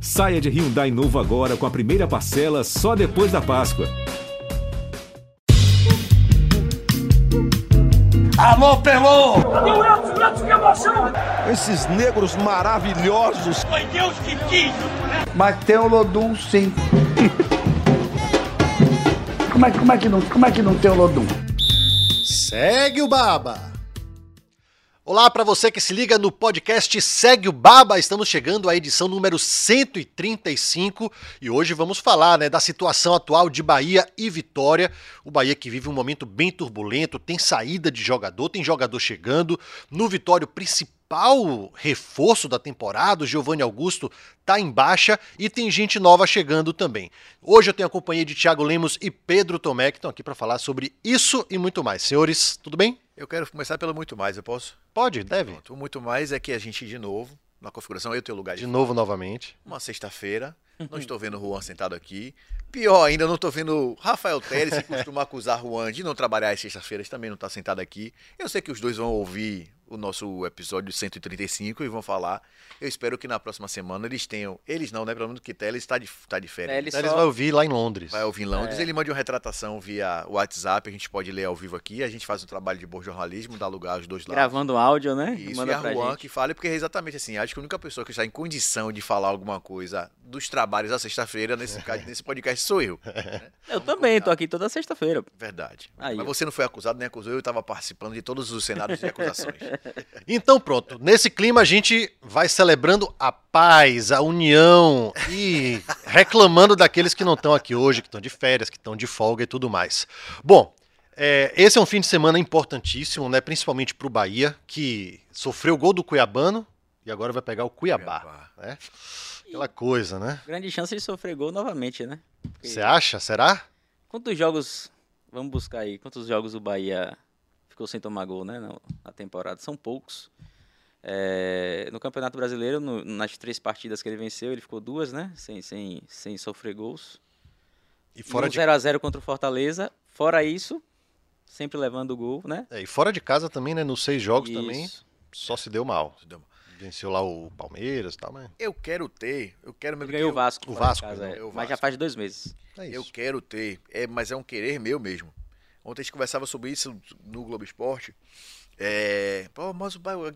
Saia de Hyundai novo agora com a primeira parcela só depois da Páscoa. Alô, Pelô! Esses negros maravilhosos. Foi Deus que quis! Mas tem o Lodum, sim. como, é, como, é que não, como é que não tem o Lodum? Segue o Baba! Olá para você que se liga no podcast Segue o Baba. Estamos chegando à edição número 135 e hoje vamos falar né, da situação atual de Bahia e Vitória. O Bahia que vive um momento bem turbulento, tem saída de jogador, tem jogador chegando. No Vitória, o principal reforço da temporada, o Giovanni Augusto, tá em baixa e tem gente nova chegando também. Hoje eu tenho a companhia de Thiago Lemos e Pedro Tomé que estão aqui para falar sobre isso e muito mais. Senhores, tudo bem? Eu quero começar pelo muito mais, eu posso? Pode, deve. Pronto. O muito mais é que a gente, de novo, na configuração, eu tenho lugar de, de novo, novamente. Uma sexta-feira, não estou vendo o Juan sentado aqui. Pior ainda, não estou vendo Rafael Teles, que costuma acusar Juan de não trabalhar às sextas-feiras, também não está sentado aqui. Eu sei que os dois vão ouvir o nosso episódio 135 e vão falar. Eu espero que na próxima semana eles tenham. Eles não, né? Pelo menos que Teles está de, tá de férias. Teles, Teles só... vai ouvir lá em Londres. Vai ouvir em Londres. É. Ele manda uma retratação via WhatsApp, a gente pode ler ao vivo aqui. A gente faz um trabalho de bom jornalismo, dá lugar aos dois lados. Gravando áudio, né? Isso, manda e a Juan gente. que fale, porque é exatamente assim. Acho que a única pessoa que está em condição de falar alguma coisa dos trabalhos da sexta-feira, nesse, nesse podcast, sou eu. Né? Eu também, tô aqui toda sexta-feira. Verdade. Aí, Mas você não foi acusado nem acusou, eu estava participando de todos os cenários de acusações. então, então pronto, nesse clima a gente vai celebrando a paz, a união e reclamando daqueles que não estão aqui hoje, que estão de férias, que estão de folga e tudo mais. Bom, é, esse é um fim de semana importantíssimo, né? Principalmente para o Bahia, que sofreu o gol do Cuiabano e agora vai pegar o Cuiabá. Cuiabá. Né? Aquela coisa, né? Grande chance de sofrer gol novamente, né? Você acha? Será? Quantos jogos. Vamos buscar aí. Quantos jogos o Bahia ficou sem tomar gol, né? Na temporada? São poucos. É, no Campeonato Brasileiro, no, nas três partidas que ele venceu, ele ficou duas, né? Sem, sem, sem sofrer gols. E fora e um de 0 a 0 contra o Fortaleza. Fora isso, sempre levando o gol, né? É, e fora de casa também, né? Nos seis jogos isso. também, só se deu mal. Se deu mal. Venceu lá o Palmeiras e tal, mas... Eu quero ter, eu quero mesmo Ganhou o Vasco. O Vasco, casa, é. o Vasco. Mas já faz dois meses. É eu quero ter, é, mas é um querer meu mesmo. Ontem a gente conversava sobre isso no Globo Esporte. É, pô, mas o Bahia,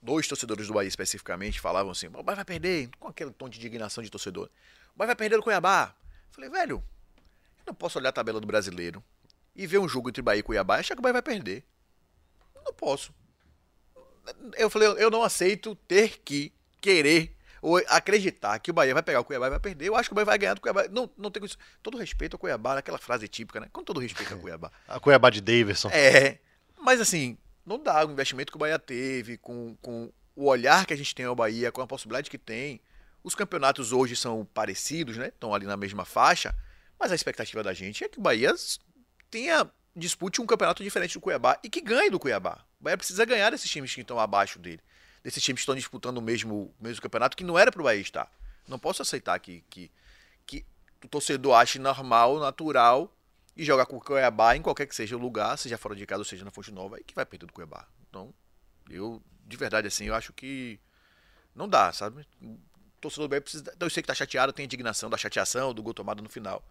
dois torcedores do Bahia especificamente falavam assim: o Bahia vai perder, com aquele tom de indignação de torcedor. O Bahia vai perder o Cuiabá. Falei, velho, eu não posso olhar a tabela do brasileiro e ver um jogo entre Bahia e Cuiabá e achar que o Bahia vai perder. não posso. Eu falei, eu não aceito ter que querer ou acreditar que o Bahia vai pegar o Cuiabá e vai perder. Eu acho que o Bahia vai ganhar do Cuiabá. Não, não tem isso. Todo respeito ao Cuiabá, aquela frase típica, né? Com todo respeito ao Cuiabá. a Cuiabá de Davidson. É. Mas assim, não dá o investimento que o Bahia teve, com, com o olhar que a gente tem ao Bahia, com a possibilidade que tem. Os campeonatos hoje são parecidos, né? Estão ali na mesma faixa, mas a expectativa da gente é que o Bahia tenha dispute um campeonato diferente do Cuiabá e que ganhe do Cuiabá. O Bahia precisa ganhar desses times que estão abaixo dele, desses times que estão disputando o mesmo, mesmo campeonato que não era para o Bahia estar. Não posso aceitar que, que, que o torcedor ache normal, natural e jogar com o Cuiabá em qualquer que seja o lugar, seja fora de casa ou seja na Fonte Nova, e que vai perder do Cuiabá. Então, eu, de verdade, assim, eu acho que não dá, sabe? O torcedor do Bahia precisa. Então, eu sei que tá chateado, tem indignação da chateação, do gol tomado no final.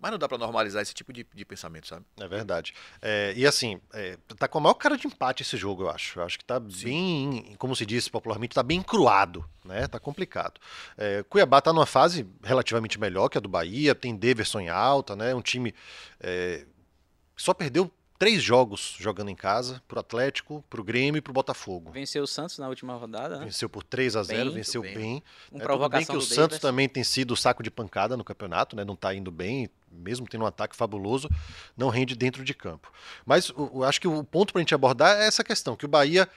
Mas não dá para normalizar esse tipo de, de, pensamento, sabe? É verdade. É, e assim, é, tá com a maior cara de empate esse jogo, eu acho. Eu acho que tá Sim. bem, como se diz popularmente, tá bem cruado, né? Tá complicado. É, Cuiabá tá numa fase relativamente melhor que a do Bahia, tem Deverson em alta, né? Um time é, só perdeu três jogos jogando em casa, pro Atlético, pro Grêmio e pro Botafogo. Venceu o Santos na última rodada, né? Venceu por 3 a 0 bem, venceu bem. bem. Um é, tudo bem que o Santos também tem sido saco de pancada no campeonato, né? Não tá indo bem, mesmo tendo um ataque fabuloso, não rende dentro de campo. Mas eu acho que o ponto pra gente abordar é essa questão, que o Bahia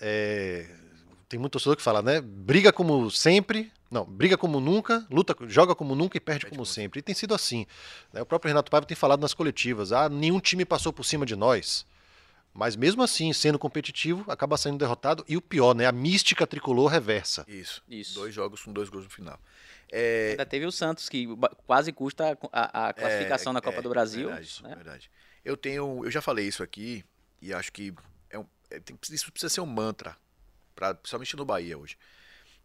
é, tem muito torcedor que fala, né? Briga como sempre, não, briga como nunca, luta, joga como nunca e perde, perde como, sempre. E tem sido assim. Né? O próprio Renato Paiva tem falado nas coletivas: ah, nenhum time passou por cima de nós. Mas mesmo assim, sendo competitivo, acaba sendo derrotado. E o pior, né? A mística tricolor reversa. Isso. Isso. Dois jogos com dois gols no final. É... Ainda teve o Santos, que quase custa a, a classificação é, na Copa é, do Brasil. Verdade, né? verdade. Eu tenho. Eu já falei isso aqui, e acho que é um, é, tem, isso precisa ser um mantra pra, principalmente no Bahia hoje.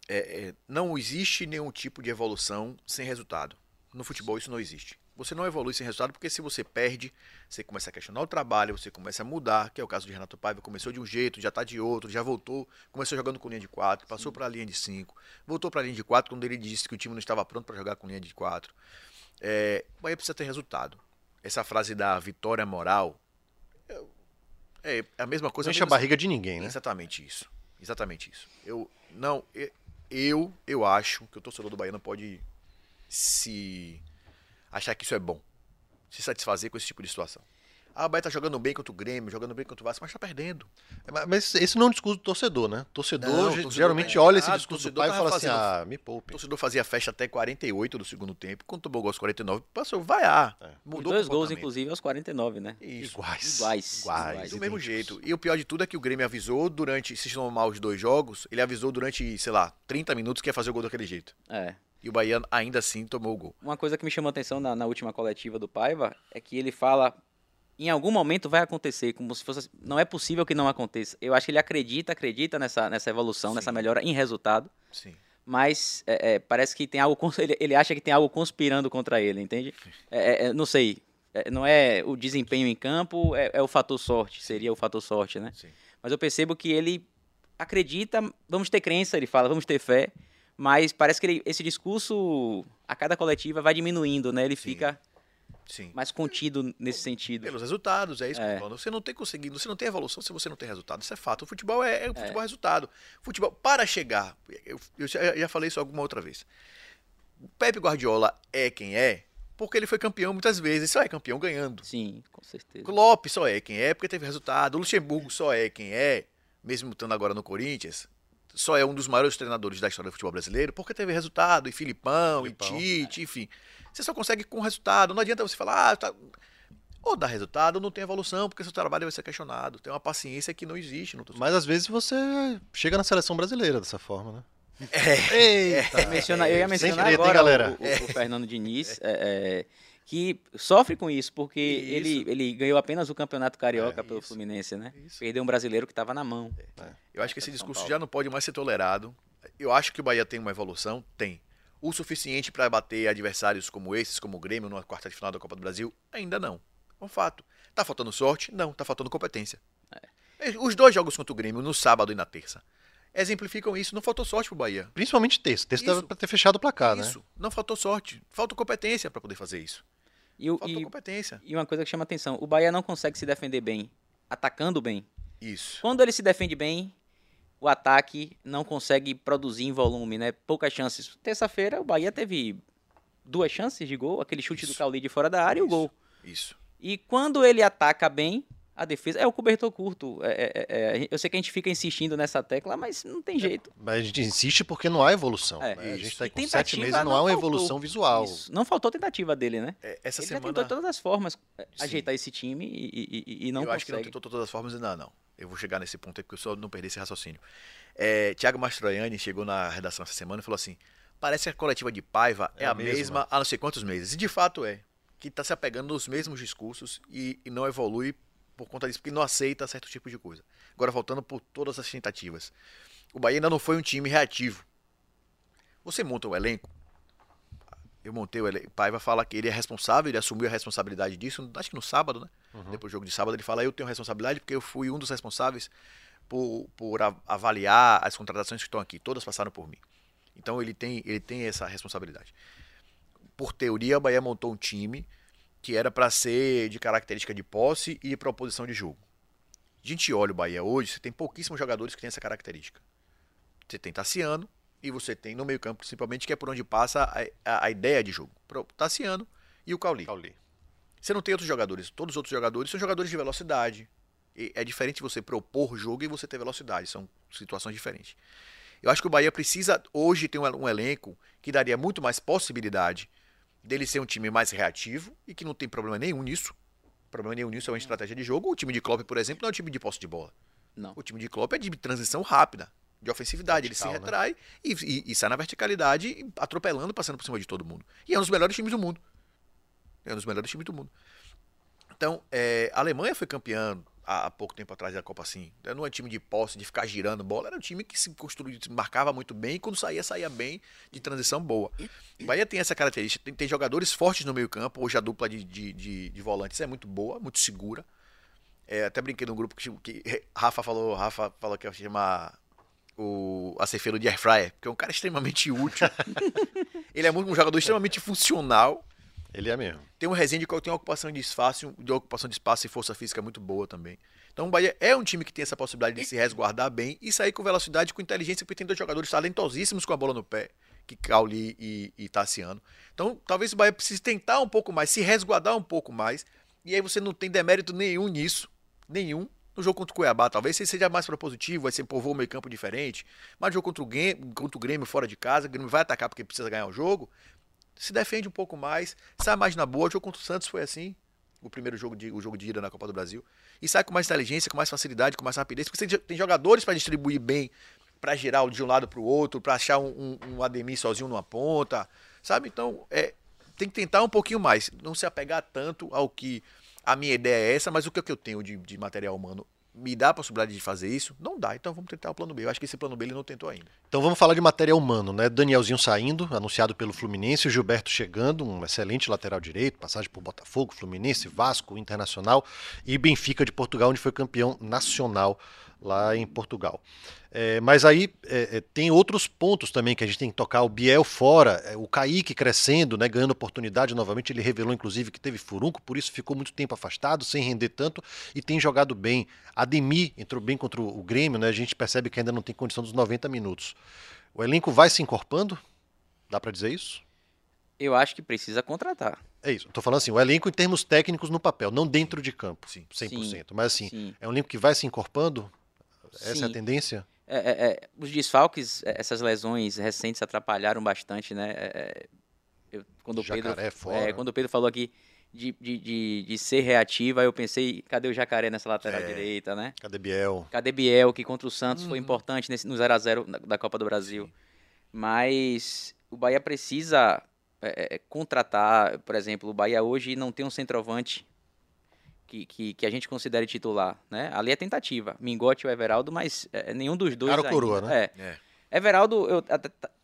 é, é, não existe nenhum tipo de evolução sem resultado. No futebol isso não existe. Você não evolui sem resultado porque se você perde, você começa a questionar o trabalho, você começa a mudar, que é o caso de Renato Paiva, começou de um jeito, já está de outro, já voltou, começou jogando com linha de 4, passou para a linha de 5, voltou para a linha de 4 quando ele disse que o time não estava pronto para jogar com linha de 4. É, o Bahia precisa ter resultado. Essa frase da vitória moral é, é a mesma coisa. Não enche a barriga de ninguém, né? Exatamente isso. Exatamente isso. Eu não, eu, eu acho que o torcedor do Bahia não pode se achar que isso é bom. Se satisfazer com esse tipo de situação. Ah, o Bahia tá jogando bem contra o Grêmio, jogando bem contra o Vasco, mas tá perdendo. É, mas esse não é um discurso do torcedor, né? Torcedor, Não, torcedor geralmente tá olha esse errado, discurso do torcedor pai e fala assim: fazendo- ah, me O poupe. torcedor fazia festa até 48 do segundo tempo, quando tomou gol aos 49, passou vaiar. É. E Mudou dois o gols, inclusive, aos 49, né? Isso. Iguais. Iguais. Iguais. Do mesmo jeito. E o pior de tudo é que o Grêmio avisou durante, se somar os dois jogos, ele avisou durante, sei lá, 30 minutos que ia fazer o gol daquele jeito. É. E o Bahia ainda assim tomou o gol. Uma coisa que me chamou a atenção na, na última coletiva do Paiva é que ele fala em algum momento vai acontecer, como se fosse. Não é possível que não aconteça. Eu acho que ele acredita, acredita nessa, nessa evolução, Sim. nessa melhora em resultado, Sim. mas é, é, parece que tem algo. Ele, ele acha que tem algo conspirando contra ele, entende? É, é, é, não sei. É, não é o desempenho em campo, é, é o fator sorte, seria o fator sorte, né? Sim. Mas eu percebo que ele acredita, vamos ter crença, ele fala, vamos ter fé, mas parece que ele- esse discurso, a cada coletiva, vai diminuindo, né? Ele Sim. fica Sim. mais contido nesse sentido. Pelos resultados, é isso que eu É. falando. Você não tem conseguido, você não tem evolução se você não tem resultado. Isso é fato. O futebol é, é o futebol é resultado. Futebol, para chegar, eu, eu já, já falei isso alguma outra vez. O Pepe Guardiola é quem é porque ele foi campeão muitas vezes. Só é campeão ganhando. Sim, com certeza. Klopp só é quem é porque teve resultado. O Luxemburgo só é quem é, mesmo estando agora no Corinthians. Só é um dos maiores treinadores da história do futebol brasileiro porque teve resultado. E Filipão, Filipão, e Tite, enfim. Você só consegue com resultado. Não adianta você falar, ah, tá... ou dá resultado ou não tem evolução, porque seu trabalho vai ser questionado. Tem uma paciência que não existe. Mas às vezes você chega na seleção brasileira dessa forma, né? É, Eita! Eu, menciona- eu ia mencionar hein, agora o, o- o Fernando Diniz, é, é, que sofre com isso, porque Isso. ele, ele ganhou apenas o Campeonato Carioca É, pelo isso. Fluminense, né? Isso. Perdeu um brasileiro que estava na mão. Eu acho que esse São discurso já não pode mais ser tolerado. Eu acho que o Bahia tem uma evolução? Tem. O suficiente para bater adversários como esses, como o Grêmio, numa quarta de final da Copa do Brasil? Ainda não. É um fato. Tá faltando sorte? Não, tá faltando competência. É. Os dois jogos contra o Grêmio, no sábado e na terça, exemplificam isso. Não faltou sorte pro Bahia. Principalmente texto. Texto Isso. dava pra ter fechado o placar, né? Isso. Não faltou sorte. Faltou competência para poder fazer isso. E, o- Faltou e- competência. e uma coisa que chama atenção, o Bahia não consegue se defender bem, atacando bem. Isso. Quando ele se defende bem, o ataque não consegue produzir em volume, né? Poucas chances. Terça-feira, o Bahia teve duas chances de gol, aquele chute do Isso. Cauli de fora da área e o Isso. gol. Isso. E quando ele ataca bem, a defesa é o cobertor curto. É- é- é- é- eu sei que a gente fica insistindo nessa tecla, mas não tem jeito. Mas a gente insiste porque não há evolução. É, né? A gente isso. tá aí E com sete meses não, não há uma faltou. evolução visual. Isso. Não faltou tentativa dele, né? É, Essa ele já semana. tentou de todas as formas é, Sim. ajeitar esse time e, e- e- e não eu acho que não consegue. tentou de todas as formas ainda não. Eu vou chegar nesse ponto aí porque eu só não perder esse raciocínio. É, Tiago Mastroianni chegou na redação essa semana e falou assim: parece que a coletiva de Paiva é, É a a mesma. mesma há não sei quantos meses. E de fato é. Que está se apegando nos mesmos discursos e, e não evolui por conta disso, porque não aceita certos tipos de coisa. Agora, voltando por todas as tentativas. O Bahia ainda não foi um time reativo. Você monta o elenco. Eu montei o elenco. Paiva fala que ele é responsável, ele assumiu a responsabilidade disso, acho que no sábado, né? Depois do jogo de sábado, ele fala: Eu tenho responsabilidade porque eu fui um dos responsáveis por, por avaliar as contratações que estão aqui. Todas passaram por mim. Então ele tem, ele tem essa responsabilidade. Por teoria, o Bahia montou um time que era para ser de característica de posse e de proposição de jogo. A gente olha o Bahia hoje, você tem pouquíssimos jogadores que têm essa característica. Você tem Tassiano e você tem no meio-campo, principalmente, que é por onde passa a, a- a ideia de jogo. Pro- Tassiano e o Cauli. Cauli. Você não tem outros jogadores. Todos os outros jogadores são jogadores de velocidade. E é diferente você propor jogo e você ter velocidade. São situações diferentes. Eu acho que o Bahia precisa hoje ter um, um elenco que daria muito mais possibilidade dele ser um time mais reativo e que não tem problema nenhum nisso. Problema nenhum nisso é uma estratégia de jogo. O time de Klopp, por exemplo, não é um time de posse de bola. Não. O time de Klopp é de transição rápida, de ofensividade. Vertical, ele né? se retrai e, e- e sai na verticalidade, atropelando, passando por cima de todo mundo. E é um dos melhores times do mundo. É um dos melhores times do mundo. Então, é, a Alemanha foi campeã há, pouco tempo atrás da Copa assim. Não é um time de posse, de ficar girando bola, era um time que se construía, se marcava muito bem e quando saía, saía bem, de transição boa. O Bahia tem essa característica, tem, tem jogadores fortes no meio campo, hoje a dupla de, de, de, de volantes é muito boa, muito segura. É, até brinquei num grupo que, que Rafa falou, Rafa falou que ia chamar o Acefeiro de Airfryer, porque é um cara extremamente útil. ele é muito um jogador extremamente funcional. Ele é mesmo. Tem um Resende que tem uma ocupação de espaço, de ocupação de espaço e força física muito boa também. Então o Bahia é um time que tem essa possibilidade de se resguardar bem e sair com velocidade, com inteligência, porque tem dois jogadores talentosíssimos com a bola no pé, que Cauli e, e Tassiano. Então talvez o Bahia precise tentar um pouco mais, se resguardar um pouco mais, e aí você não tem demérito nenhum nisso, nenhum. No jogo contra o Cuiabá, talvez seja mais propositivo, vai ser povoar o meio campo diferente. Mas no jogo contra o, Grêmio, contra o Grêmio fora de casa, o Grêmio vai atacar porque precisa ganhar o jogo se defende um pouco mais, sai mais na boa. O jogo contra o Santos foi assim, o primeiro jogo de, o jogo de ida na Copa do Brasil. E sai com mais inteligência, com mais facilidade, com mais rapidez, porque você tem jogadores para distribuir bem, para girar de um lado para o outro, para achar um, um, um Ademir sozinho numa ponta, sabe? Então, é, tem que tentar um pouquinho mais, não se apegar tanto ao que a minha ideia é essa, mas o que, é que eu tenho de, de material humano me dá a possibilidade de fazer isso? Não dá, então vamos tentar o plano B. Eu acho que esse plano B ele não tentou ainda. Então vamos falar de material humano, né? Danielzinho saindo, anunciado pelo Fluminense, Gilberto chegando, um excelente lateral direito, passagem por Botafogo, Fluminense, Vasco, Internacional e Benfica de Portugal, onde foi campeão nacional lá em Portugal. É, mas aí é, é, tem outros pontos também que a gente tem que tocar. O Biel fora, é, o Kaique crescendo, né, ganhando oportunidade novamente. Ele revelou, inclusive, que teve furunco, por isso ficou muito tempo afastado, sem render tanto, e tem jogado bem. Ademir entrou bem contra o Grêmio, né, a gente percebe que ainda não tem condição dos 90 minutos. O elenco vai se encorpando? Dá para dizer isso? Eu acho que precisa contratar. É isso. Estou falando assim, o elenco em termos técnicos no papel, não dentro de campo, sim, 100%. Sim, mas assim, sim. é um elenco que vai se encorpando? Essa sim. é a tendência? É, é, é, os desfalques, é, essas lesões recentes atrapalharam bastante, né? É, eu, quando, o Pedro, quando o Pedro falou aqui de, de, de, de, ser reativa, eu pensei, cadê o Jacaré nessa lateral direita, né? Cadê Biel? Cadê Biel, que contra o Santos uhum. foi importante nesse, no 0x0 da, da, Copa do Brasil. Sim. Mas o Bahia precisa contratar, por exemplo, o Bahia hoje não tem um centroavante que, que, que, a gente considere titular, né? Ali é tentativa. Mingote ou Everaldo, mas é, nenhum dos dois. Cara coroa, né? É. é. Everaldo, eu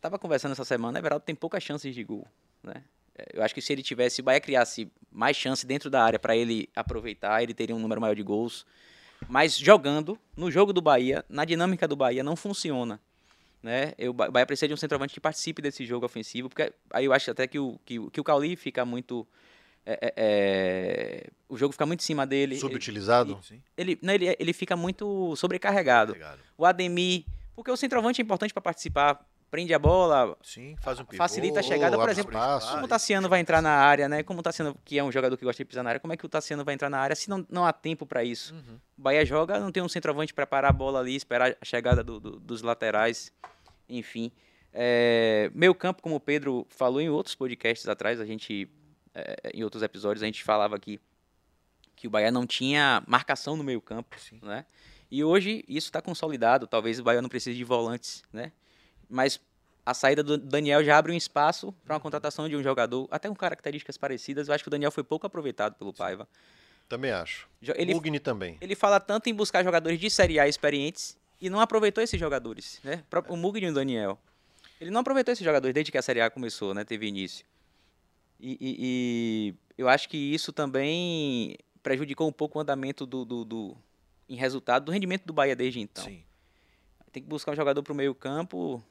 tava conversando essa semana, Everaldo tem poucas chances de gol, né? É, eu acho que se ele tivesse, se o Bahia criasse mais chance dentro da área para ele aproveitar, ele teria um número maior de gols. Mas jogando, no jogo do Bahia, na dinâmica do Bahia, não funciona. Né? Eu, o Bahia precisa de um centroavante que participe desse jogo ofensivo, porque aí eu acho até que o, que, que o Cauli fica muito é, é, é, o jogo fica muito em cima dele. Subutilizado? Ele, ele, não, ele, ele fica muito sobrecarregado. O Ademir, porque o centroavante é importante para participar, prende a bola, Sim, faz um pivô, facilita a chegada, por exemplo. Espaço, como o Tassiano vai entrar na área, né? Como o Tassiano, que é um jogador que gosta de pisar na área, como é que o Tassiano vai entrar na área se não, não há tempo para isso? Uhum. O Bahia joga, não tem um centroavante para parar a bola ali, esperar a chegada do, do, dos laterais, enfim. É, meio campo, como o Pedro falou em outros podcasts atrás, a gente é, em outros episódios a gente falava aqui que o Bahia não tinha marcação no meio campo, né? E hoje isso está consolidado. Talvez o Bahia não precise de volantes, né? Mas a saída do Daniel já abre um espaço para uma contratação de um jogador, até com características parecidas. Eu acho que o Daniel foi pouco aproveitado pelo Paiva. Também acho. Ele, Mugni também. Ele fala tanto em buscar jogadores de Série A experientes e não aproveitou esses jogadores, né? O Mugni e o Daniel. Ele não aproveitou esses jogadores desde que a Série A começou, né? Teve início. E, e, e, eu acho que isso também prejudicou um pouco o andamento do, do, do, em resultado do rendimento do Bahia desde então. Sim. Tem que buscar um jogador para o meio campo,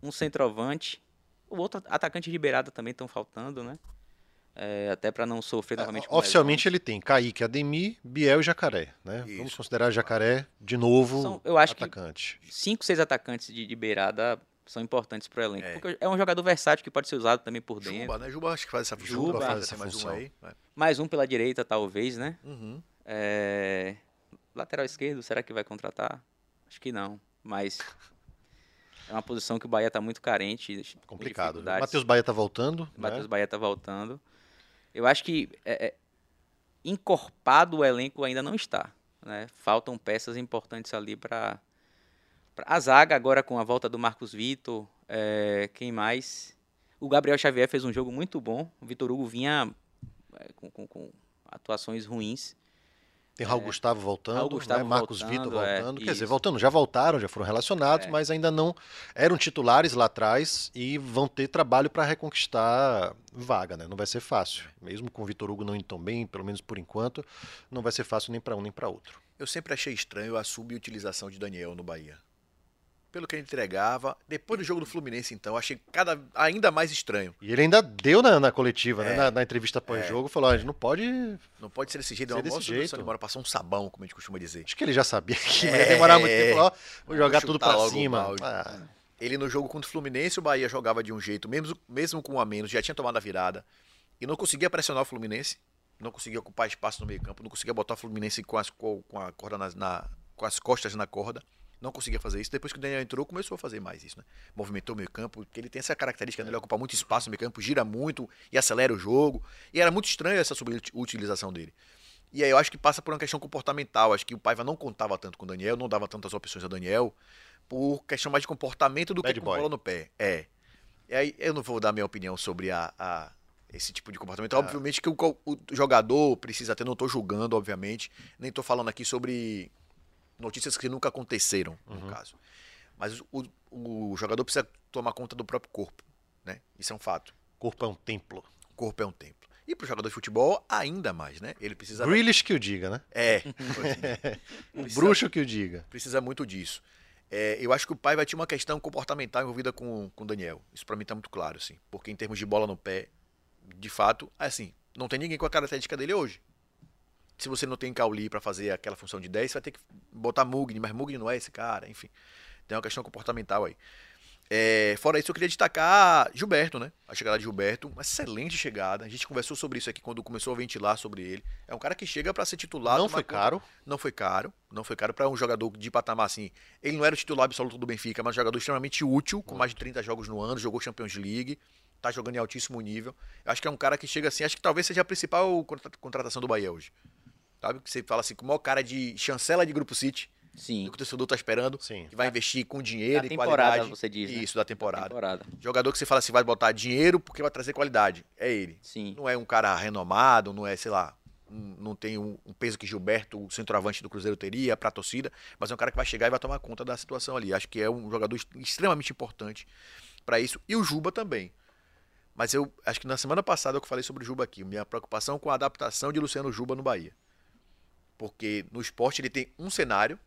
um centroavante, o outro atacante de beirada também estão faltando, né? É, até para não sofrer é, novamente. É, oficialmente ele tem Kaique, Ademir, Biel e Jacaré, né? Isso. Vamos considerar Jacaré de novo São, eu acho atacante. Que cinco, seis atacantes de, de beirada são importantes para o elenco. É. Porque é um jogador versátil que pode ser usado também por dentro. Juba, né? Juba acho que faz essa função. Juba, faz essa mais função. Um aí. Mais um pela direita, talvez, né? Uhum. É... Lateral esquerdo, será que vai contratar? Acho que não. Mas é uma posição que o Bahia está muito carente. Complicado. Matheus Bahia está voltando. O Matheus né? Bahia está voltando. Eu acho que é, é, encorpado o elenco ainda não está. Né? Faltam peças importantes ali para a zaga agora com a volta do Marcos Vitor, é, quem mais? O Gabriel Xavier fez um jogo muito bom. O Vitor Hugo vinha é, com, com, com, atuações ruins. Tem Raul Gustavo voltando, Raul Gustavo né? Marcos voltando, Vitor é, voltando. Quer dizer, isso. voltando, já voltaram, já foram relacionados, É. mas ainda não eram titulares lá atrás e vão ter trabalho para reconquistar vaga, né? Não vai ser fácil. Mesmo com o Vitor Hugo não indo tão bem, pelo menos por enquanto, não vai ser fácil nem para um nem para outro. Eu sempre achei estranho a subutilização de Daniel no Bahia. Pelo que ele entregava. Depois do jogo do Fluminense, então, eu achei cada, ainda mais estranho. E ele ainda deu na, na coletiva, né? É. na, na entrevista pós-jogo, falou: "Ó, a gente não pode. Não pode ser desse jeito, Ser não. desse Nossa, jeito. Embora passar um sabão, como a gente costuma dizer. Acho que ele já sabia que É. ia demorar muito tempo. Ó, vou jogar Vou tudo o cima. Ah, Ele no jogo contra o Fluminense, o Bahia jogava de um jeito, mesmo, mesmo com um a menos, já tinha tomado a virada. E não conseguia pressionar o Fluminense, não conseguia ocupar espaço no meio campo, não conseguia botar o Fluminense com as, co- com a corda nas- na, com as costas na corda. Não conseguia fazer isso. Depois que o Daniel entrou, começou a fazer mais isso, né? Movimentou o meio campo, porque ele tem essa característica dele ocupar muito espaço no meio campo, gira muito e acelera o jogo. E era muito estranho essa subutilização dele. E aí eu acho que passa por uma questão comportamental. Acho que o Paiva não contava tanto com o Daniel, não dava tantas opções ao Daniel, por questão mais de comportamento do Bad que com bola no pé. É. E aí eu não vou dar minha opinião sobre a, a- esse tipo de comportamento. Ah. Obviamente que o, o jogador precisa ter, não estou julgando, obviamente, nem estou falando aqui sobre notícias que nunca aconteceram, no Uhum. caso. Mas o, o jogador precisa tomar conta do próprio corpo, né? Isso é um fato. corpo é um templo. O corpo é um templo. E para o jogador de futebol, ainda mais, né? Ele precisa. Grealish que o diga, né? É. O Precisa- bruxo que o diga. precisa muito disso. É, eu acho que o pai vai ter uma questão comportamental envolvida com, o Daniel. Isso pra mim tá muito claro, assim. Porque em termos de bola no pé, de fato, assim, não tem ninguém com a característica dele hoje. Se você não tem Cauli pra fazer aquela função de 10, você vai ter que botar Mugni, mas Mugni não é esse cara, enfim. Tem uma questão comportamental aí. É, fora isso, eu queria destacar Gilberto, né? A chegada de Gilberto, uma excelente chegada. A gente conversou sobre isso aqui quando começou a ventilar sobre ele. É um cara que chega pra ser titular. Não foi conta- caro. não foi caro, não foi caro para um jogador de patamar assim. Ele não era o titular absoluto do Benfica, mas um jogador extremamente útil, com mais de 30 jogos no ano, jogou Champions League, tá jogando em altíssimo nível. Eu acho que é um cara que chega assim, acho que talvez seja a principal contra- contratação do Bahia hoje. Sabe? Que você fala assim, com o maior cara de chancela de Grupo City, Sim. que o torcedor tá esperando, Sim. que vai investir com dinheiro Da e temporada, qualidade. você diz, né? Isso, da temporada. Temporada. Jogador que você fala assim, vai botar dinheiro porque vai trazer qualidade. É ele. Sim. Não é um cara renomado, não é, sei lá, um- não tem um, um peso que Gilberto, o centroavante do Cruzeiro, teria pra torcida, mas é um cara que vai chegar e vai tomar conta da situação ali. Acho que é um jogador extremamente importante pra isso. E o Juba também. Mas eu acho que na semana passada eu falei sobre o Juba aqui, minha preocupação com a adaptação de Luciano Juba no Bahia. Porque no esporte ele tem um cenário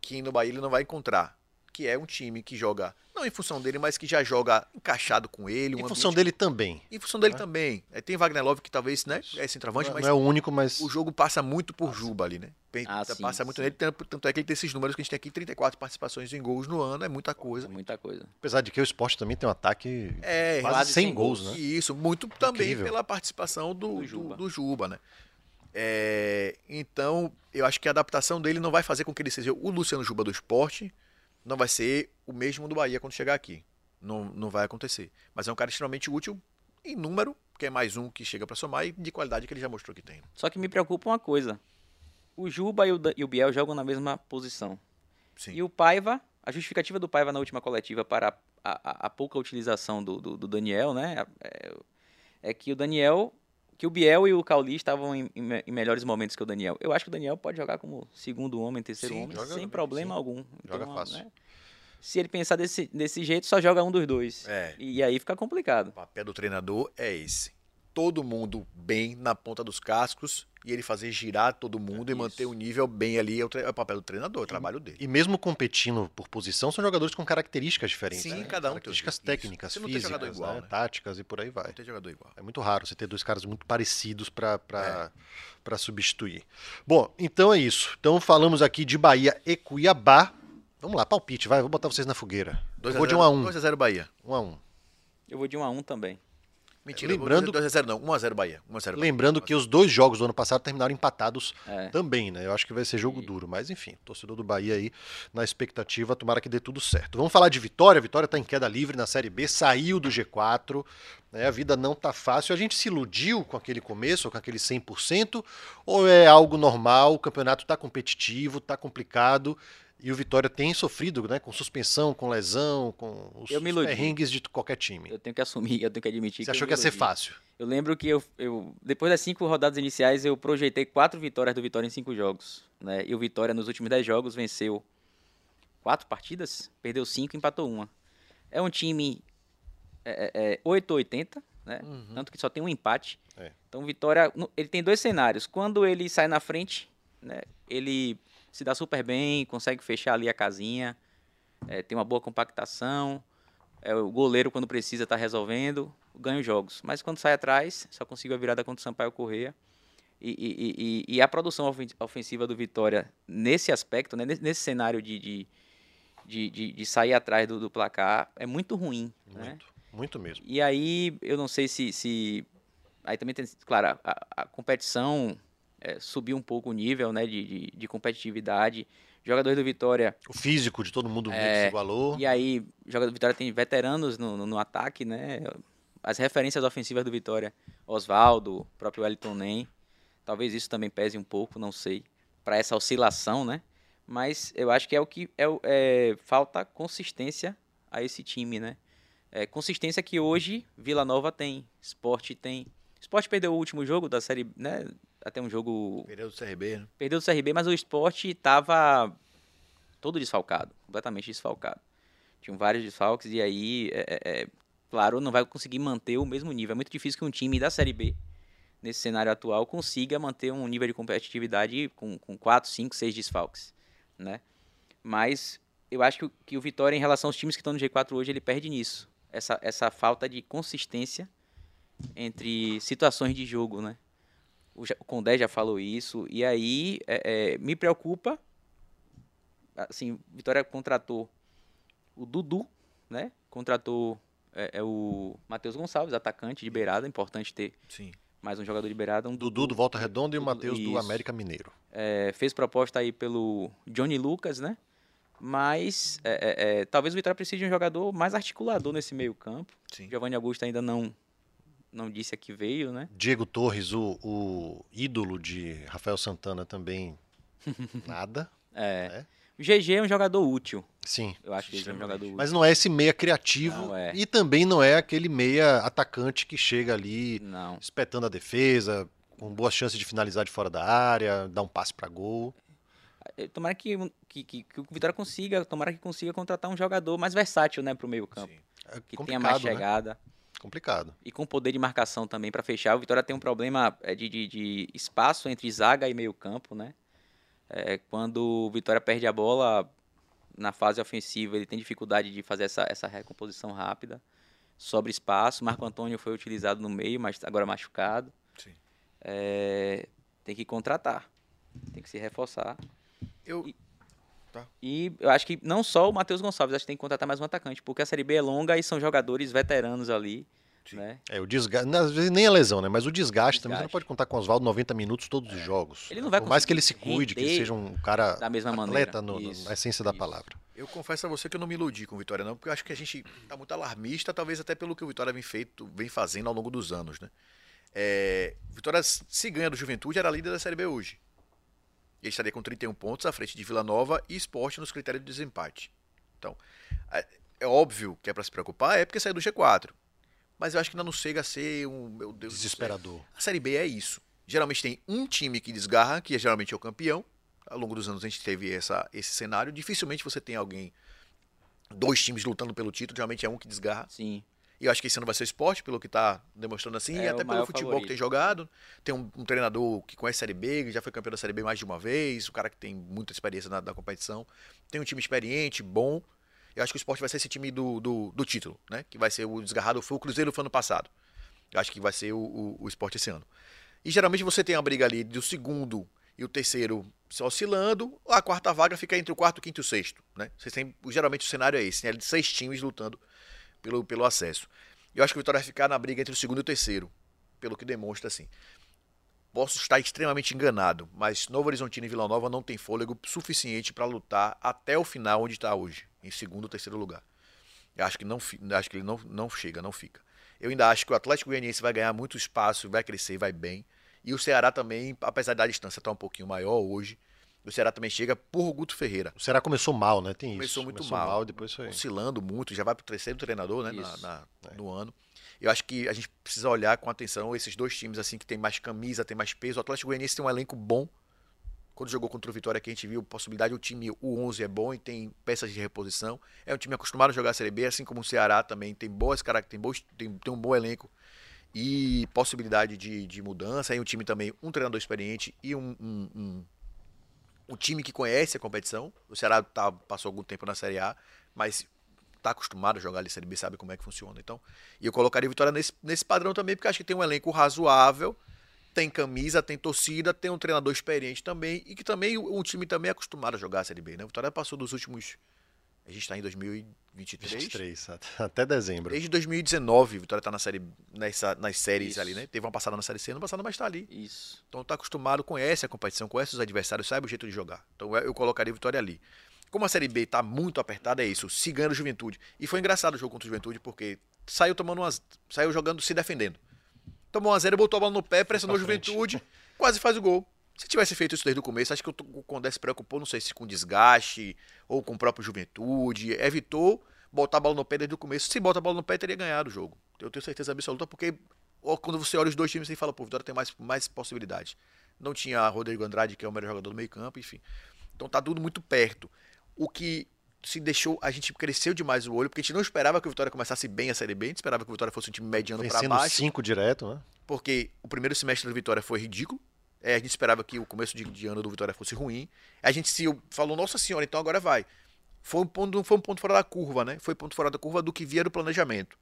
que no Bahia ele não vai encontrar. Que é um time que joga, não em função dele, mas que já joga encaixado com ele. um Em função ambiente- dele também. em função dele também. É, tem Wagner Love que talvez, né? É centroavante, Não, mas não é o único, mas. o jogo passa muito por Juba ali, né? Ah, sim, passa muito sim. nele, tanto, é que ele tem esses números que a gente tem aqui, 34 participações em gols no ano, é muita coisa. Muita coisa. Apesar de que o esporte também tem um ataque É, quase, quase 100 100 gols, gols. né? E isso, muito também Incrível. pela participação do, Do do, Juba. do Juba, né? É, então, eu acho que a adaptação dele não vai fazer com que ele seja o Luciano Juba do esporte, não vai ser o mesmo do Bahia quando chegar aqui. Não, não vai acontecer. Mas é um cara extremamente útil em número, que é mais um que chega pra somar, e de qualidade que ele já mostrou que tem. Só que me preocupa uma coisa. O Juba e o, e o Biel jogam na mesma posição. Sim. E o Paiva, a justificativa do Paiva na última coletiva para a, a- a pouca utilização do, do- do Daniel, né? É, é que o Daniel, que o Biel e o Cauli estavam em, em em melhores momentos que o Daniel. Eu acho que o Daniel pode jogar como segundo homem, terceiro Sim, homem, joga sem problema sim. algum. Joga Então, fácil. né, Se ele pensar desse, desse jeito, só joga um dos dois. É. E aí fica complicado. O papel do treinador é esse. Todo mundo bem na ponta dos cascos e ele fazer girar todo mundo e Isso. manter o nível bem ali é o, é o papel do treinador, é o trabalho dele. E mesmo competindo por posição, são jogadores com características diferentes. Sim, né? cada um Características técnicas, Você não tem jogador físicas, igual, né? né? táticas e por aí vai. Não tem jogador igual. É muito raro você ter dois caras muito parecidos para É. para substituir. Bom, então é isso. Então falamos aqui de Bahia e Cuiabá. Vamos lá, palpite, vai, vou botar vocês na fogueira. Eu vou de 1 a 1. 2x0 Bahia. 1 a 1. Eu vou de um a um também. Mentira, Lembrando- 2x0 não, 1x0 Bahia. 1x0 Bahia. Lembrando que os dois jogos do ano passado terminaram empatados É. também, né? Eu acho que vai ser jogo duro, mas enfim, torcedor do Bahia aí na expectativa, tomara que dê tudo certo. Vamos falar de Vitória, Vitória tá em queda livre na Série B, saiu do G4, né? A vida não tá fácil. A gente se iludiu com aquele começo, com aquele 100%, ou é algo normal, o campeonato tá competitivo, tá complicado E o Vitória tem sofrido, né? Com suspensão, com lesão, com os, Eu me perrengues de qualquer time. Eu tenho que assumir, eu tenho que admitir. Você eu achou que ia ser fácil? Eu lembro que eu, eu, depois das cinco rodadas iniciais, eu projetei quatro vitórias do Vitória em cinco jogos. Né? E o Vitória, nos últimos dez jogos, venceu quatro partidas, perdeu cinco e empatou uma. É um time é, é, é, 8-80, né? tanto que só tem um empate. É. Então, o Vitória, ele tem dois cenários. Quando ele sai na frente, né, ele se dá super bem, consegue fechar ali a casinha, é, tem uma boa compactação. É, o goleiro, quando precisa, está resolvendo, ganha os jogos. Mas quando sai atrás, só conseguiu a virada contra o Sampaio Correia. E, e- e- e- a produção ofen- ofensiva do Vitória, nesse aspecto, né, nesse, cenário de, de, de, de- sair atrás do, do placar, é muito ruim. Né? Muito, muito mesmo. E aí, eu não sei se. se aí também tem, claro, a, a competição é, subiu um pouco o nível né, de, de, de competitividade. Jogadores do Vitória O físico de todo mundo É, se igualou. e aí, jogador do Vitória tem veteranos no, no, no ataque, né? As referências ofensivas do Vitória, Oswaldo, o próprio Wellington Nem. Talvez isso também pese um pouco, não sei, para essa oscilação, né? Mas eu acho que é o que é, é, falta consistência a esse time, né? É, consistência que hoje Vila Nova tem, Sport tem. Sport perdeu o último jogo da série, né? Até um jogo Perdeu do CRB, né? Perdeu do CRB, mas o esporte estava todo desfalcado, completamente desfalcado. Tinham vários desfalques e aí, é, é, é, claro, não vai conseguir manter o mesmo nível. É muito difícil que um time da Série B, nesse cenário atual, consiga manter um nível de competitividade com, com 4, 5, 6 desfalques, né? Mas eu acho que, o- que o Vitória, em relação aos times que estão no G4 hoje, ele perde nisso. Essa, essa falta de consistência entre situações de jogo, né? O, o Condé já falou isso, e aí é, é, me preocupa. Assim, Vitória contratou o Dudu, né? Contratou é, é o Matheus Gonçalves, atacante de beirada, importante ter Sim. mais um jogador de beirada. Um Dudu do Volta Redonda e o Dudu- Matheus do. América Mineiro. é, fez proposta aí pelo Johnny Lucas, né? Mas é, talvez o Vitória precise de um jogador mais articulador nesse meio campo. Sim. Giovanni Augusto ainda não não disse a que veio, né? Diego Torres, o, o ídolo de Rafael Santana, também nada. É. O GG é um jogador útil. Sim. Eu acho que ele é um jogador útil. Mas não é esse meia criativo Não é. e também não é aquele meia atacante que chega ali Não. espetando a defesa, com boas chances de finalizar de fora da área, dar um passe para gol. Eh, Tomara que, que, que, que o Vitória consiga, tomara que consiga contratar um jogador mais versátil, né, pro meio campo. Sim. É Que tenha mais complicado, né? Complicado. e com poder de marcação também para fechar. O Vitória tem um problema eh, de, de, de espaço entre zaga e meio campo, né? Eh, quando o Vitória perde a bola na fase ofensiva, ele tem dificuldade de fazer essa, essa recomposição rápida. Sobre espaço. Marco Antônio foi utilizado no meio, mas agora machucado. Sim. Eh, tem que contratar. Tem que se reforçar. Eu, E- E eu acho que não só o Matheus Gonçalves, acho que tem que contratar mais um atacante, porque a Série B é longa e são jogadores veteranos ali, né? É, o desgaste, às vezes nem a lesão, né? Mas o desgaste, também, você não Desgaste. pode contar com o Oswaldo 90 minutos todos os jogos. Ele não vai Por mais que ele se cuide, que ele seja um cara da mesma atleta no- na essência da isso. palavra. eu confesso a você que eu não me iludi com o Vitória, não, porque eu acho que a gente tá muito alarmista, talvez até pelo que o Vitória vem, feito, vem fazendo ao longo dos anos, né? É, Vitória, se ganha do Juventude, era líder da Série B hoje. Ele estaria com 31 pontos à frente de Vila Nova e Esporte nos critérios de desempate. Então, é, é óbvio que é para se preocupar, é porque saiu do G4. Mas eu acho que ainda não chega a ser um. Meu Deus. Desesperador. A Série B é isso. Geralmente tem um time que desgarra, que é geralmente é o campeão. Ao longo dos anos a gente teve essa, esse cenário. Dificilmente você tem alguém, dois times lutando pelo título, geralmente é um que desgarra. Sim. E eu acho que esse ano vai ser o esporte, pelo que está demonstrando assim, É e até pelo futebol favorito. que tem jogado. Tem um, um treinador que conhece a Série B, que já foi campeão da Série B mais de uma vez, um cara que tem muita experiência na, na competição. Tem um time experiente, bom. Eu acho que o esporte vai ser esse time do, do, do título, né? Que vai ser o desgarrado, foi o Cruzeiro foi ano passado. Eu acho que vai ser o, o, o esporte esse ano. E geralmente você tem a briga ali do segundo e o terceiro se oscilando, a quarta vaga fica entre o quarto, quinto e o sexto, né? Vocês têm, geralmente o cenário é esse, né? De seis times lutando pelo, pelo acesso. Eu acho que o Vitória vai ficar na briga entre o segundo e o terceiro, pelo que demonstra assim. Posso estar extremamente enganado, mas Novo Horizontino e Vila Nova não tem fôlego suficiente para lutar até o final onde está hoje, em segundo ou terceiro lugar. Eu acho que não, acho que ele não, não chega, não fica. Eu ainda acho que o Atlético Goianiense vai ganhar muito espaço, vai crescer, vai bem. E o Ceará também, apesar da distância estar um pouquinho maior hoje, O Ceará também chega por Guto Ferreira. O Ceará começou mal, né? Tem Começou isso. muito começou mal. e depois foi. oscilando muito, já vai pro terceiro treinador, né, na- na- no ano. Eu acho que a gente precisa olhar com atenção esses dois times assim que tem mais camisa, tem mais peso. O Atlético Goianiense tem um elenco bom. Quando jogou contra o Vitória aqui, a gente viu possibilidade, o time, o 11 é bom e tem peças de reposição. É um time acostumado a jogar a Série B, assim como o Ceará também tem boas características, tem, tem, tem um bom elenco e possibilidade de, de mudança. Aí um time também, um treinador experiente e um, um, um, um time que conhece a competição. O Ceará tá, passou algum tempo na Série A, mas tá acostumado a jogar ali Série B, sabe como é que funciona. Então, e eu colocaria Vitória nesse, nesse padrão também, porque acho que tem um elenco razoável, tem camisa, tem torcida, tem um treinador experiente também, e que também o, time também é acostumado a jogar a Série B, né? Vitória passou dos últimos. A gente está em 2023. 23, até- dezembro. Desde 2019, o Vitória tá na série, nessa, nas séries Isso. ali, né? Teve uma passada na série C, ano passado, mas tá ali. Isso. Então tá acostumado, conhece a competição, conhece os adversários, sabe o jeito de jogar. Então eu colocaria a vitória ali. Como a Série B tá muito apertada, é isso. Se ganha o Juventude. E foi engraçado o jogo contra o Juventude, porque saiu tomando umas. Saiu jogando, se defendendo. Tomou 1x0, botou a bola no pé, pressionou o. Juventude, quase faz o gol. Se tivesse feito isso desde o começo, acho que o Condé se preocupou, não sei se com desgaste ou com o próprio Juventude. Evitou botar a bola no pé desde o começo. Se bota a bola no pé, teria ganhado o jogo. Eu tenho certeza absoluta, porque quando você olha os dois times, você fala, pô, o Vitória tem mais, mais possibilidades. Não tinha Rodrigo Andrade, que é o melhor jogador do meio campo, enfim. Então tá tudo muito perto. O que se deixou, a gente cresceu demais o olho, porque a gente não esperava que o Vitória começasse bem a Série B, a gente esperava que o Vitória fosse um time mediano para baixo cinco direto, né? porque o primeiro semestre do Vitória foi ridículo. É, a gente esperava que o começo de, de ano do Vitória fosse ruim. A gente se falou, nossa senhora, então agora vai. Foi um ponto, foi um ponto fora da curva, né? Foi ponto fora da curva do que via do planejamento.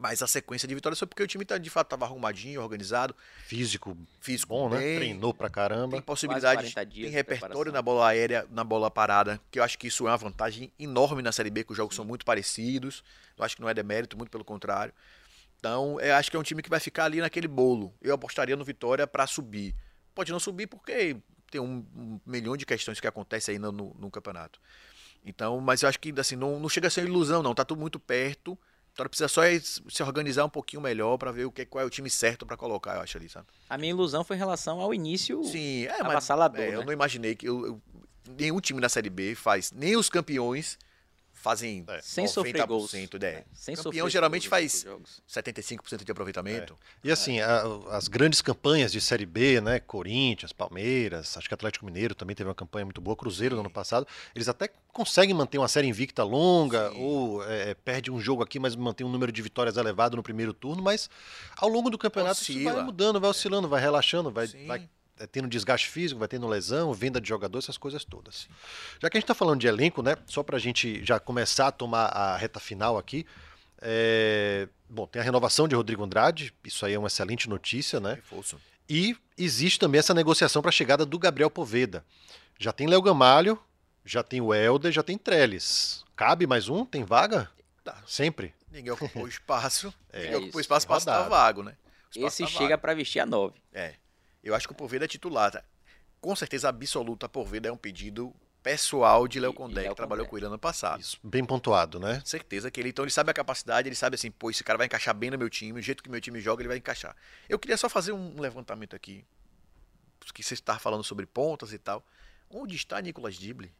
Mas a sequência de vitórias foi porque o time tá, de fato estava arrumadinho, organizado, Físico físico bom, né? bem, Treinou pra caramba. tem possibilidade, 40 dias tem de repertório na bola aérea, na bola parada, que eu acho que isso é uma vantagem enorme na Série B, que os jogos são muito parecidos. Eu acho que não é demérito, muito pelo contrário. Então, eu acho que é um time que vai ficar ali naquele bolo. Eu apostaria no Vitória para subir. Pode não subir porque tem um, um milhão de questões que acontecem aí no, no- no campeonato. Então, mas eu acho que assim, não, não chega a ser ilusão, não. Tá tudo muito perto. Vitória precisa só é se organizar um pouquinho melhor para ver o que, qual é o time certo para colocar, eu acho ali, sabe? A minha ilusão foi em relação ao início. Sim, é, mas avassalador, é, eu né? não imaginei que eu, eu- nenhum time na Série B faz, nem os campeões fazem Sem sofrer gols. 90%, né? é. Sem Campeão sofrer geralmente faz jogos. 75% de aproveitamento. E assim, a- as grandes campanhas de Série B, né? Corinthians, Palmeiras, acho que Atlético Mineiro também teve uma campanha muito boa, Cruzeiro no ano passado. Eles até conseguem manter uma série invicta longa, Sim. ou é, perde um jogo aqui, mas mantém um número de vitórias elevado no primeiro turno, mas ao longo do campeonato isso Oscila. vai mudando, vai oscilando, vai relaxando, vai, Sim. vai é, tendo desgaste físico, vai tendo lesão, venda de jogador, essas coisas todas. Já que a gente está falando de elenco, né? Só para a gente já começar a tomar a reta final aqui. é, Bom, tem a renovação de Rodrigo Andrade, isso aí é uma excelente notícia, né? Reforço. E existe também essa negociação para a chegada do Gabriel Poveda. Já tem Léo Gamalho, já tem o Helder, já tem Trellis. Cabe mais um? Tem vaga? Tá. Sempre. Ninguém ocupou espaço. É Ninguém ocupou isso, espaço, espaço tá vago, né? Esse tá chega pra vestir a 9. É. Eu acho que o Poveda é titular. tá? Com certeza absoluta, Poveda é um pedido pessoal de Léo Condé, que trabalhou Condé. com ele ano passado. Isso, bem pontuado, né? Certeza que ele, então ele sabe a capacidade, ele sabe assim, pô, esse cara vai encaixar bem no meu time, o jeito que meu time joga, ele vai encaixar. Eu queria só fazer um levantamento aqui, que você estava falando sobre pontas e tal. Onde está Nicolas Dible?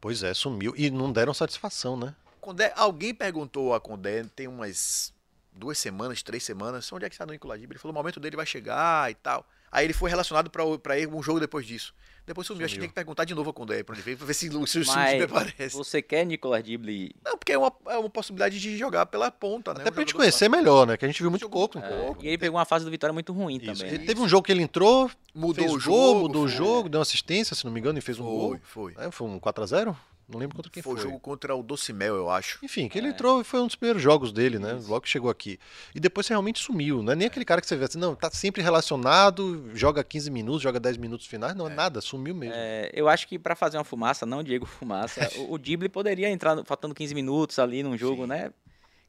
Pois é, sumiu. E não deram satisfação, né? Condé, alguém perguntou a Condé, tem umas duas semanas, três semanas, onde é que está o Nicolas Dible? Ele falou, o momento dele vai chegar e tal. Aí ele foi relacionado para ir um jogo depois disso. Depois sumiu. Acho que Sumiu. tem que perguntar de novo a Condé pra ele ver, pra ver se, se o time Mas aparece. você quer Nicolas Dible? Não, porque é uma, é uma possibilidade de jogar pela ponta, né? Até Um pra gente conhecer melhor, né? Que a gente viu muito Jogou pouco. um então. pouco. E ele pegou uma fase do Vitória muito ruim Isso. também. Ele né? teve um jogo que ele entrou, Mudou fez o gol, jogo, mudou o jogo, deu uma assistência, se não me engano, e fez um gol. Foi, foi. É, foi um 4x0? Não lembro contra quem Foi foi. o jogo contra o Docimel, eu acho. Enfim, que ele É. entrou e foi um dos primeiros jogos dele, né? Isso. Logo que chegou aqui. E depois você realmente sumiu. Não é nem aquele cara que você vê assim, não, tá sempre relacionado, joga 15 minutos, joga 10 minutos finais. Não é, nada, sumiu mesmo. É, eu acho que pra fazer uma fumaça, não Diego Fumaça, o, o Dible poderia entrar no- faltando 15 minutos ali num jogo, Sim. né?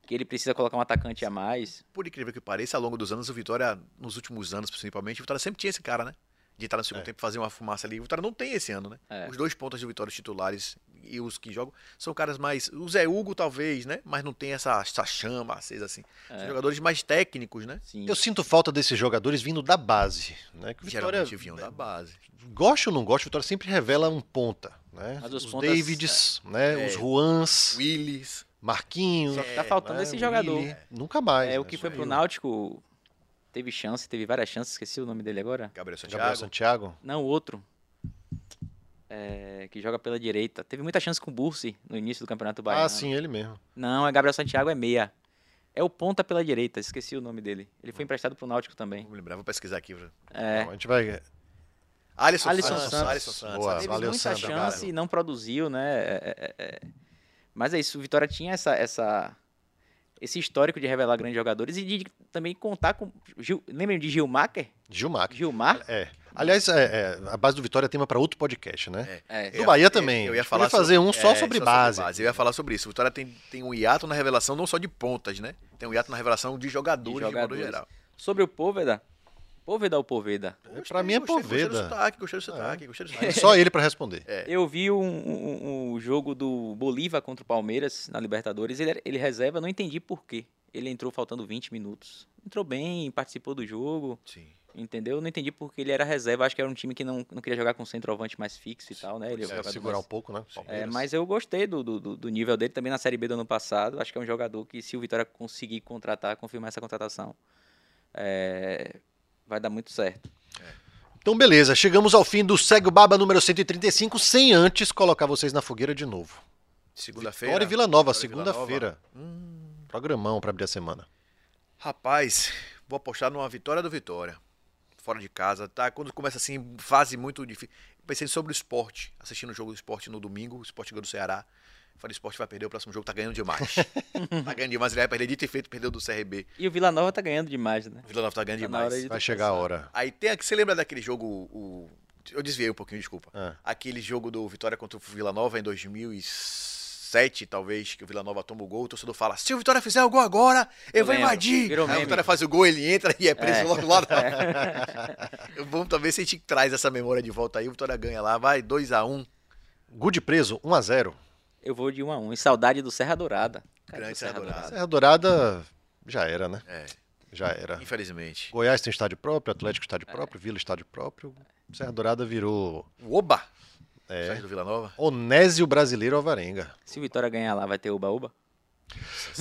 Que ele precisa colocar um atacante a mais. Por incrível que pareça, ao longo dos anos, o Vitória, nos últimos anos principalmente, o Vitória sempre tinha esse cara, né? De entrar no segundo tempo e fazer uma fumaça ali. O Vitória não tem esse ano, né? É. Os dois pontos de Vitória os titulares e os que jogam são caras mais. O Zé Hugo, talvez, né? Mas não tem essa, essa chama acesa assim. São jogadores mais técnicos, né? Sim. Eu sinto falta desses jogadores vindo da base, né? Que o Vitória, Geralmente vinham da base. goste ou não goste, o Vitória sempre revela um ponta, né? Mas os os pontas, Davids, né? é. Os Ruans, Willis. Marquinhos. Só que tá faltando né? esse jogador. Willi. Nunca mais. É, o né? que Só foi pro o Náutico teve chance, teve várias chances, esqueci o nome dele agora. Gabriel Santiago. Gabriel Santiago. Não, o outro. É, que joga pela direita. Teve muita chance com o Bursi no início do Campeonato Baiano. Ah, sim, ele mesmo. Não, é Gabriel Santiago, é meia. É o ponta pela direita, esqueci o nome dele. Ele foi emprestado pro Náutico também. Vou lembrar, vou pesquisar aqui. É, Bom, a gente vai. Alisson, Alisson Santos. Santos. Alisson Santos. Boa, teve valeu, muita Sandro, chance cara. e não produziu, né? É, é, é. Mas é isso, o Vitória tinha essa, essa, esse histórico de revelar grandes jogadores e de também contar com. Gil, lembram de Gilmacher? Gilmar. Gilmar? É. Aliás, é, é, a base do Vitória é tema para outro podcast, né? É. Do Bahia também. Eu ia falar podia fazer sobre- um só é, sobre base. Eu ia falar sobre isso. O Vitória tem, tem um hiato na revelação, não só de pontas, né? Tem um hiato na revelação de jogadores, de, modo jogadores. geral. Sobre o Poveda. Poveda ou Poveda? Pra mim é Gostei, Gostei do Poveda. sotaque, gostei do sotaque, gostei do É sotaque. só ele para responder. É. Eu vi um, um- um jogo do Bolívar contra o Palmeiras na Libertadores. Ele, ele reserva, não entendi por quê. Ele entrou faltando 20 minutos. Entrou bem, participou do jogo, Sim. entendeu? Não entendi porque ele era reserva. Acho que era um time que não, não queria jogar com centroavante mais fixo e tal, né? Ele é um É, segurar mais- um pouco, né? É, mas eu gostei do, do, do- do nível dele também na Série B do ano passado. Acho que é um jogador que, se o Vitória conseguir contratar, confirmar essa contratação, é, vai dar muito certo. Então, beleza. Chegamos ao fim do Segue o Baba número 135, sem antes colocar vocês na fogueira de novo. Segunda-feira. Vitória e Vila Nova, segunda-feira. Programão para abrir a semana. Rapaz, vou apostar numa vitória do Vitória. Fora de casa, tá? Quando começa assim, fase muito difícil. Pensei sobre o esporte, assistindo o jogo do esporte no domingo, o esporte ganhou do Ceará. Falei, o esporte vai perder, o próximo jogo tá ganhando demais. tá ganhando demais, ele vai perder dito e feito, perdeu do CRB. E o Vila Nova tá ganhando demais, né? O Vila Nova tá ganhando Tá demais. de- Vai chegar a hora. Aí tem aqui, você lembra daquele jogo, o, eu desviei um pouquinho, desculpa. Ah. Aquele jogo do Vitória contra o Vila Nova em 2007, talvez, que o Vila Nova toma o gol, o torcedor fala, se o Vitória fizer o gol agora, eu, Eu vou lembro. invadir. Virou Aí o. Vitória faz o gol, ele entra e é preso É. logo lá. Vamos também se a gente traz essa memória de volta aí, o Vitória ganha lá, vai 2x1. Good preso, 1x0. Eu vou de 1 a 1 E saudade do Serra Dourada. Cara, Grande do Serra Dourada. Serra Dourada já era, né? É, Já era. infelizmente. Goiás tem estádio próprio, Atlético estádio próprio, Vila estádio próprio. Serra Dourada virou O Oba, é, Sérgio do Vila Nova. Onésio Brasileiro Alvarenga. Se o Vitória ganhar lá, vai ter uba-uba?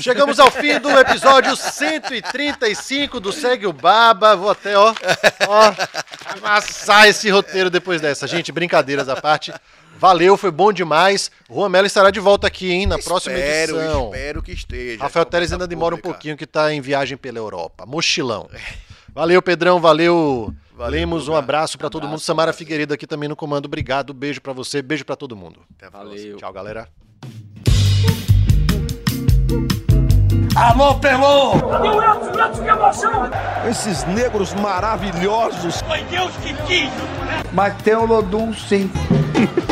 Chegamos ao fim do episódio 135 do Segue o Baba. Vou até, ó, ó, amassar esse roteiro depois dessa. Gente, brincadeiras à parte. Valeu, foi bom demais. Juan Melo estará de volta aqui, hein, na próxima espero, edição. espero que esteja. Rafael Teles ainda demora um pública. pouquinho, que tá em viagem pela Europa. Mochilão. Valeu, Pedrão. Valeu, Valeu, Lemos. Um abraço pra todo mundo. Samara. Figueiredo aqui também no comando. Obrigado. Beijo pra você. Beijo pra todo mundo. Até próxima. Valeu. Tchau, galera. Alô, Pelô! Esses negros maravilhosos. Foi Deus que quis! Mas tem o Lodum sim.